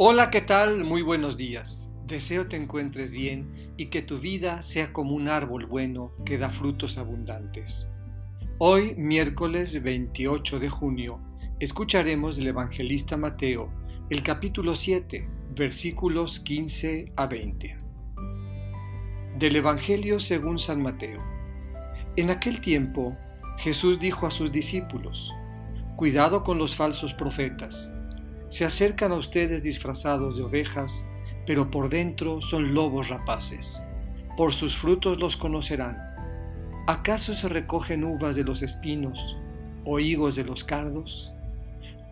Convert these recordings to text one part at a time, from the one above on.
Hola, ¿qué tal? Muy buenos días. Deseo te encuentres bien y que tu vida sea como un árbol bueno que da frutos abundantes. Hoy, miércoles 28 de junio, escucharemos del evangelista Mateo, el capítulo 7, versículos 15 a 20. Del Evangelio según San Mateo. En aquel tiempo, Jesús dijo a sus discípulos, Cuidado con los falsos profetas se acercan a ustedes disfrazados de ovejas, pero por dentro son lobos rapaces. Por sus frutos los conocerán. ¿Acaso se recogen uvas de los espinos o higos de los cardos?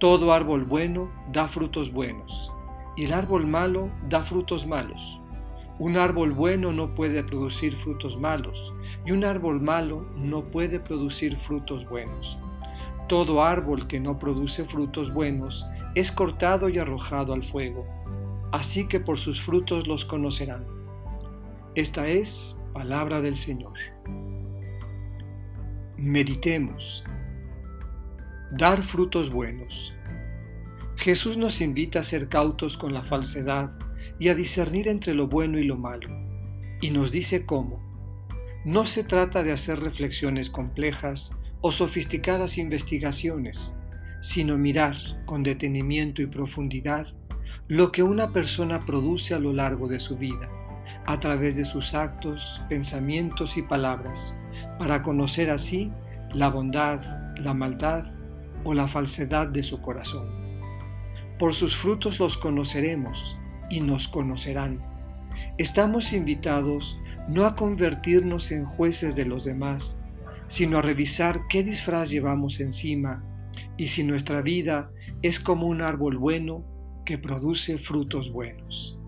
Todo árbol bueno da frutos buenos, y el árbol malo da frutos malos. Un árbol bueno no puede producir frutos malos, y un árbol malo no puede producir frutos buenos. Todo árbol que no produce frutos buenos es cortado y arrojado al fuego. Así que por sus frutos los conocerán. Esta es palabra del Señor. Meditemos. Dar frutos buenos. Jesús nos invita a ser cautos con la falsedad y a discernir entre lo bueno y lo malo. Y nos dice cómo. No se trata de hacer reflexiones complejas o sofisticadas investigaciones, sino mirar con detenimiento y profundidad lo que una persona produce a lo largo de su vida, a través de sus actos, pensamientos y palabras, para conocer así la bondad, la maldad o la falsedad de su corazón. Por sus frutos los conoceremos y nos conocerán. Estamos invitados no a convertirnos en jueces de los demás, sino a revisar qué disfraz llevamos encima y si nuestra vida es como un árbol bueno que produce frutos buenos.